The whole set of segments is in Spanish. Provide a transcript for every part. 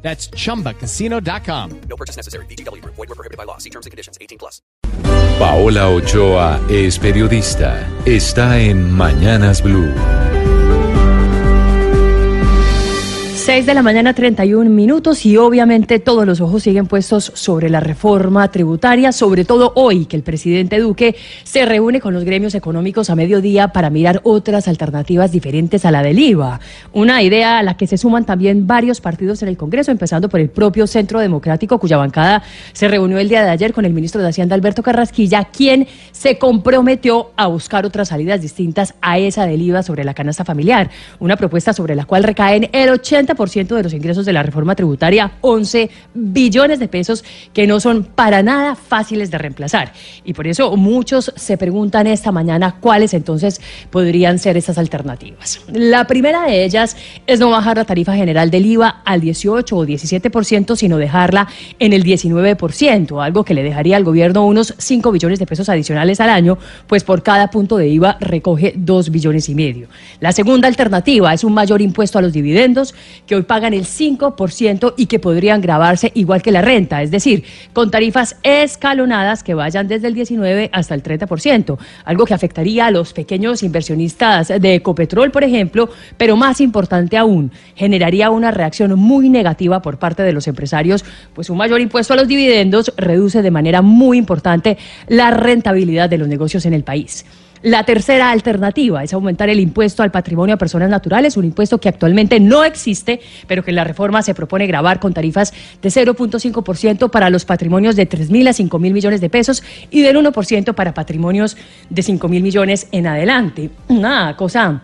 That's chumbacasino.com. No purchase necessary. BGW. Void were prohibited by law. See terms and conditions. 18 plus. Paola Ochoa es periodista. Está en Mañanas Blue. 6 de la mañana, 31 minutos, y obviamente todos los ojos siguen puestos sobre la reforma tributaria, sobre todo hoy que el presidente Duque se reúne con los gremios económicos a mediodía para mirar otras alternativas diferentes a la del IVA. Una idea a la que se suman también varios partidos en el Congreso, empezando por el propio Centro Democrático, cuya bancada se reunió el día de ayer con el ministro de Hacienda, Alberto Carrasquilla, quien se comprometió a buscar otras salidas distintas a esa del IVA sobre la canasta familiar, una propuesta sobre la cual recaen el 80 ciento de los ingresos de la reforma tributaria, 11 billones de pesos que no son para nada fáciles de reemplazar. Y por eso muchos se preguntan esta mañana cuáles entonces podrían ser esas alternativas. La primera de ellas es no bajar la tarifa general del IVA al 18 o 17%, sino dejarla en el 19%, algo que le dejaría al gobierno unos 5 billones de pesos adicionales al año, pues por cada punto de IVA recoge 2 billones y medio. La segunda alternativa es un mayor impuesto a los dividendos que hoy pagan el 5% y que podrían grabarse igual que la renta, es decir, con tarifas escalonadas que vayan desde el 19 hasta el 30%, algo que afectaría a los pequeños inversionistas de Ecopetrol, por ejemplo, pero más importante aún, generaría una reacción muy negativa por parte de los empresarios, pues un mayor impuesto a los dividendos reduce de manera muy importante la rentabilidad de los negocios en el país. La tercera alternativa es aumentar el impuesto al patrimonio a personas naturales, un impuesto que actualmente no existe, pero que en la reforma se propone grabar con tarifas de 0.5% para los patrimonios de 3 mil a 5 mil millones de pesos y del 1% para patrimonios de 5 mil millones en adelante. Una cosa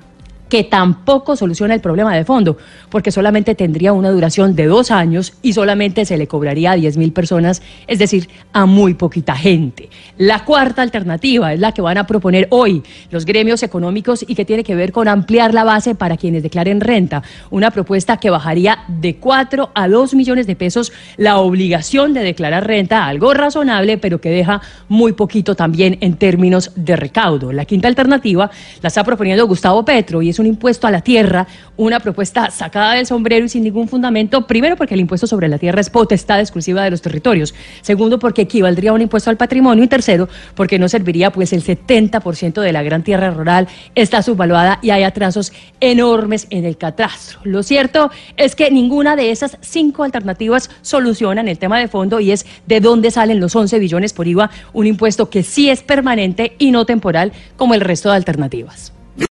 que tampoco soluciona el problema de fondo, porque solamente tendría una duración de dos años y solamente se le cobraría a 10 mil personas, es decir, a muy poquita gente. La cuarta alternativa es la que van a proponer hoy los gremios económicos y que tiene que ver con ampliar la base para quienes declaren renta, una propuesta que bajaría de 4 a 2 millones de pesos la obligación de declarar renta, algo razonable, pero que deja muy poquito también en términos de recaudo. La quinta alternativa la está proponiendo Gustavo Petro y es un impuesto a la tierra, una propuesta sacada del sombrero y sin ningún fundamento. Primero, porque el impuesto sobre la tierra es potestad exclusiva de los territorios. Segundo, porque equivaldría a un impuesto al patrimonio. Y tercero, porque no serviría, pues el 70% de la gran tierra rural está subvaluada y hay atrasos enormes en el catastro. Lo cierto es que ninguna de esas cinco alternativas solucionan el tema de fondo y es de dónde salen los 11 billones por IVA, un impuesto que sí es permanente y no temporal como el resto de alternativas.